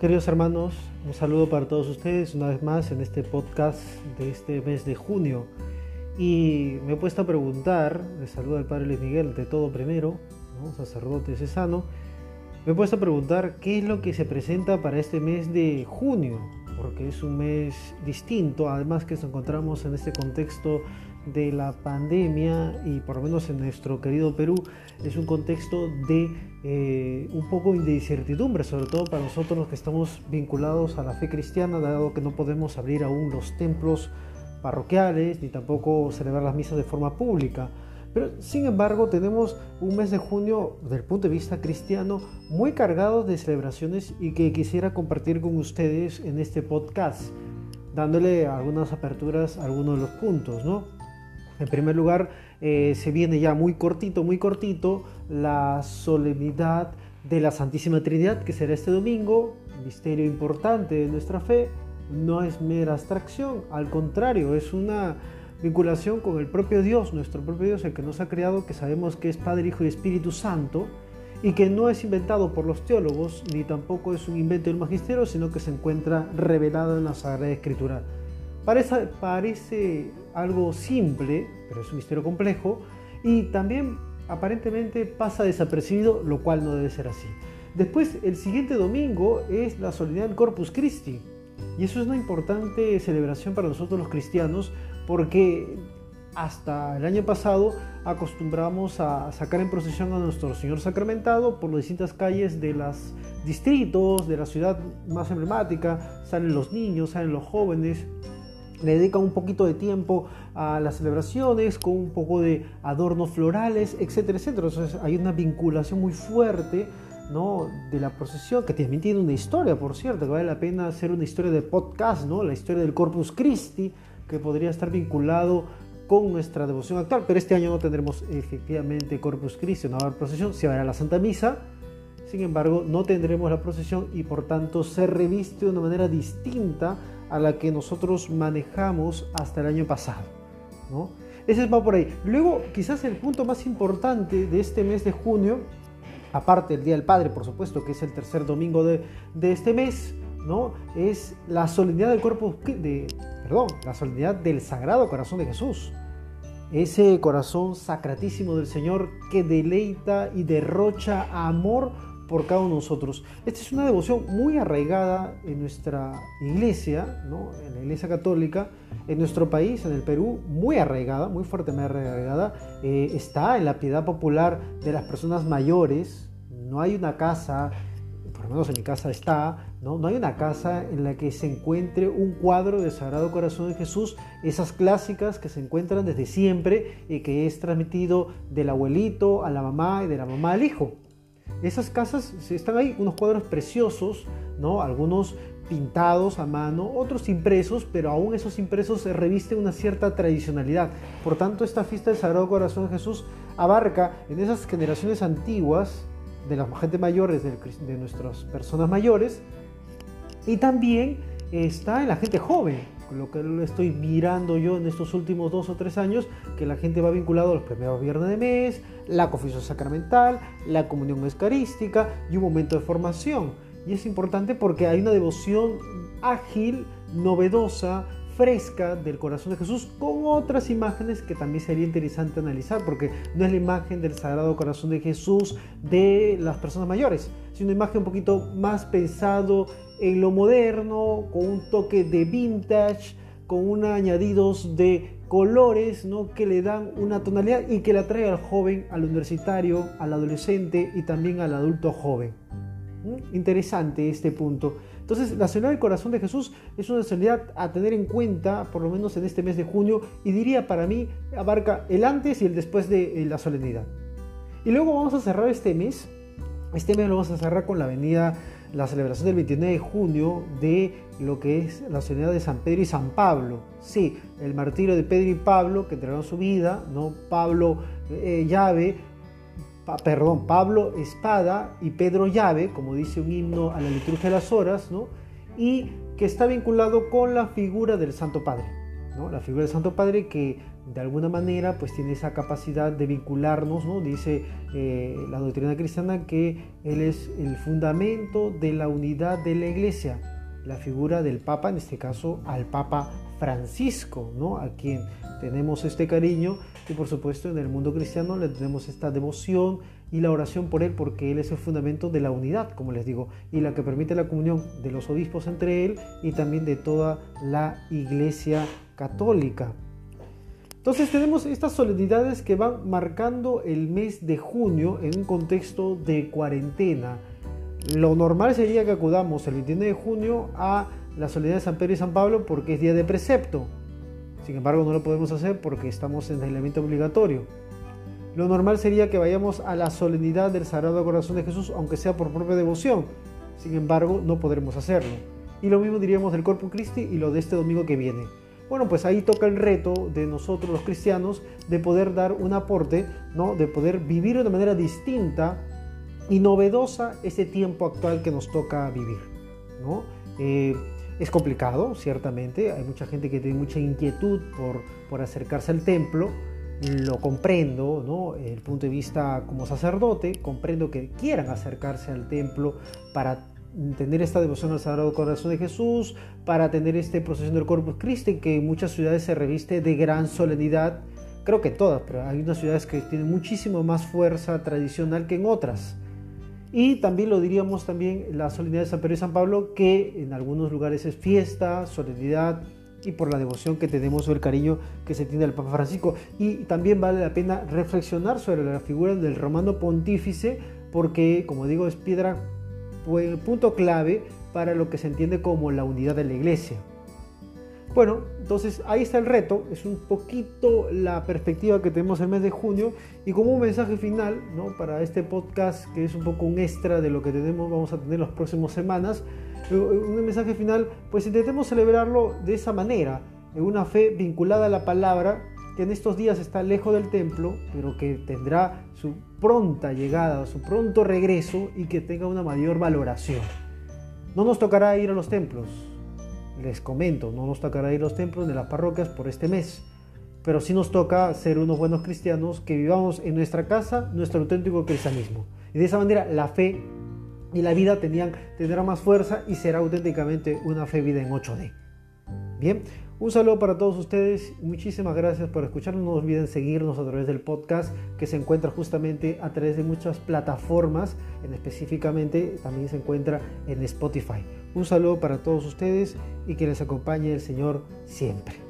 Queridos hermanos, un saludo para todos ustedes una vez más en este podcast de este mes de junio. Y me he puesto a preguntar, le saludo al Padre Luis Miguel de todo primero, sacerdote cesano, me he puesto a preguntar qué es lo que se presenta para este mes de junio, porque es un mes distinto, además que nos encontramos en este contexto de la pandemia y por lo menos en nuestro querido Perú es un contexto de eh, un poco de incertidumbre, sobre todo para nosotros los que estamos vinculados a la fe cristiana, dado que no podemos abrir aún los templos parroquiales ni tampoco celebrar las misas de forma pública. Pero sin embargo tenemos un mes de junio desde el punto de vista cristiano muy cargado de celebraciones y que quisiera compartir con ustedes en este podcast, dándole algunas aperturas a algunos de los puntos, ¿no? En primer lugar, eh, se viene ya muy cortito, muy cortito, la solemnidad de la Santísima Trinidad, que será este domingo, misterio importante de nuestra fe, no es mera abstracción, al contrario, es una vinculación con el propio Dios, nuestro propio Dios, el que nos ha creado, que sabemos que es Padre, Hijo y Espíritu Santo, y que no es inventado por los teólogos, ni tampoco es un invento del magisterio, sino que se encuentra revelado en la Sagrada Escritura. Parece, algo simple, pero es un misterio complejo, y también aparentemente pasa desapercibido, lo cual no debe ser así. Después, el siguiente domingo es la solemnidad del Corpus Christi, y eso es una importante celebración para nosotros los cristianos, porque hasta el año pasado acostumbramos a sacar en procesión a nuestro Señor sacramentado por las distintas calles de los distritos, de la ciudad más emblemática, salen los niños, salen los jóvenes, le dedican un poquito de tiempo a las celebraciones con un poco de adornos florales, etcétera, etcétera. Entonces hay una vinculación muy fuerte ¿no? de la procesión, que también tiene una historia, por cierto, que vale la pena hacer una historia de podcast, ¿no? la historia del Corpus Christi, que podría estar vinculado con nuestra devoción actual, pero este año no tendremos efectivamente Corpus Christi, no habrá procesión, se habrá la Santa Misa, sin embargo no tendremos la procesión y por tanto se reviste de una manera distinta a la que nosotros manejamos hasta el año pasado. ¿no? Ese va por ahí. Luego, quizás el punto más importante de este mes de junio, aparte del Día del Padre, por supuesto, que es el tercer domingo de, este mes, ¿no? es la solemnidad del cuerpo, de, perdón, la solemnidad del Sagrado Corazón de Jesús. Ese corazón sacratísimo del Señor que deleita y derrocha amor por cada uno de nosotros. Esta es una devoción muy arraigada en nuestra iglesia, en la iglesia católica, en nuestro país, en el Perú, muy arraigada, muy fuertemente arraigada. Eh, está en la piedad popular de las personas mayores. No hay una casa, por lo menos en mi casa está, ¿no? no hay una casa en la que se encuentre un cuadro del Sagrado Corazón de Jesús, esas clásicas que se encuentran desde siempre y que es transmitido del abuelito a la mamá y de la mamá al hijo. Esas casas están ahí, unos cuadros preciosos, ¿no? Algunos pintados a mano, otros impresos, pero aún esos impresos revisten una cierta tradicionalidad. Por tanto, esta fiesta del Sagrado Corazón de Jesús abarca en esas generaciones antiguas de las gente mayores, de nuestras personas mayores, y también está en la gente joven, lo que estoy mirando yo en estos últimos dos o tres años, que la gente va vinculado a los primeros viernes de mes, la confesión sacramental, la comunión eucarística y un momento de formación. Y es importante porque hay una devoción ágil, novedosa, fresca del corazón de Jesús con otras imágenes que también sería interesante analizar, porque no es la imagen del Sagrado Corazón de Jesús de las personas mayores, sino una imagen un poquito más pensado en lo moderno, con un toque de vintage, con unos añadidos de colores ¿no? que le dan una tonalidad y que le atrae al joven, al universitario, al adolescente y también al adulto joven. ¿Mm? Interesante este punto. Entonces, la soledad del corazón de Jesús es una soledad a tener en cuenta, por lo menos en este mes de junio, y diría para mí, abarca el antes y el después de eh, la solemnidad. Y luego vamos a cerrar este mes. Este mes lo vamos a cerrar con la venida la celebración del 29 de junio de lo que es la solemnidad de San Pedro y San Pablo. Sí, el martirio de Pedro y Pablo que entregaron su vida, ¿no? Pablo eh, llave, perdón, Pablo espada y Pedro llave, como dice un himno a la liturgia de las horas, ¿no? Y que está vinculado con la figura del Santo Padre, ¿no? La figura del Santo Padre que de alguna manera pues tiene esa capacidad de vincularnos, ¿no? dice eh, la doctrina cristiana que Él es el fundamento de la unidad de la iglesia, la figura del Papa, en este caso al Papa Francisco, ¿no? a quien tenemos este cariño y por supuesto en el mundo cristiano le tenemos esta devoción y la oración por él porque él es el fundamento de la unidad, como les digo, y la que permite la comunión de los obispos entre él y también de toda la iglesia católica. Entonces tenemos estas solemnidades que van marcando el mes de junio en un contexto de cuarentena. Lo normal sería que acudamos el 29 de junio a la solemnidad de San Pedro y San Pablo porque es día de precepto. Sin embargo, no lo podemos hacer porque estamos en aislamiento obligatorio. Lo normal sería que vayamos a la solemnidad del Sagrado Corazón de Jesús, aunque sea por propia devoción. Sin embargo, no podremos hacerlo. Y lo mismo diríamos del Corpus Christi y lo de este domingo que viene. Bueno, pues ahí toca el reto de nosotros los cristianos de poder dar un aporte, ¿no? de poder vivir de una manera distinta y novedosa ese tiempo actual que nos toca vivir. ¿no? Eh, es complicado, ciertamente, hay mucha gente que tiene mucha inquietud por, por acercarse al templo, lo comprendo, ¿no? el punto de vista como sacerdote, comprendo que quieran acercarse al templo para tener esta devoción al Sagrado Corazón de Jesús, para tener este procesión del Corpus Christi, que en muchas ciudades se reviste de gran solemnidad, creo que todas, pero hay unas ciudades que tienen muchísimo más fuerza tradicional que en otras. Y también lo diríamos también la solemnidad de San Pedro y San Pablo, que en algunos lugares es fiesta, solemnidad, y por la devoción que tenemos o el cariño que se tiene al Papa Francisco. Y también vale la pena reflexionar sobre la figura del romano pontífice, porque, como digo, es piedra, punto clave para lo que se entiende como la unidad de la iglesia. Bueno, entonces ahí está el reto, es un poquito la perspectiva que tenemos el mes de junio y como un mensaje final ¿no? para este podcast que es un poco un extra de lo que tenemos, vamos a tener las próximas semanas, eh, un mensaje final, pues intentemos celebrarlo de esa manera, en una fe vinculada a la palabra que en estos días está lejos del templo, pero que tendrá su pronta llegada, su pronto regreso y que tenga una mayor valoración. No nos tocará ir a los templos, les comento, no nos tocará ir los templos de las parroquias por este mes, pero sí nos toca ser unos buenos cristianos que vivamos en nuestra casa nuestro auténtico cristianismo. Y de esa manera la fe y la vida tendrán, tendrá más fuerza y será auténticamente una fe vida en 8D. Bien, un saludo para todos ustedes, muchísimas gracias por escucharnos, no olviden seguirnos a través del podcast que se encuentra justamente a través de muchas plataformas, en específicamente también se encuentra en Spotify. Un saludo para todos ustedes y que les acompañe el Señor siempre.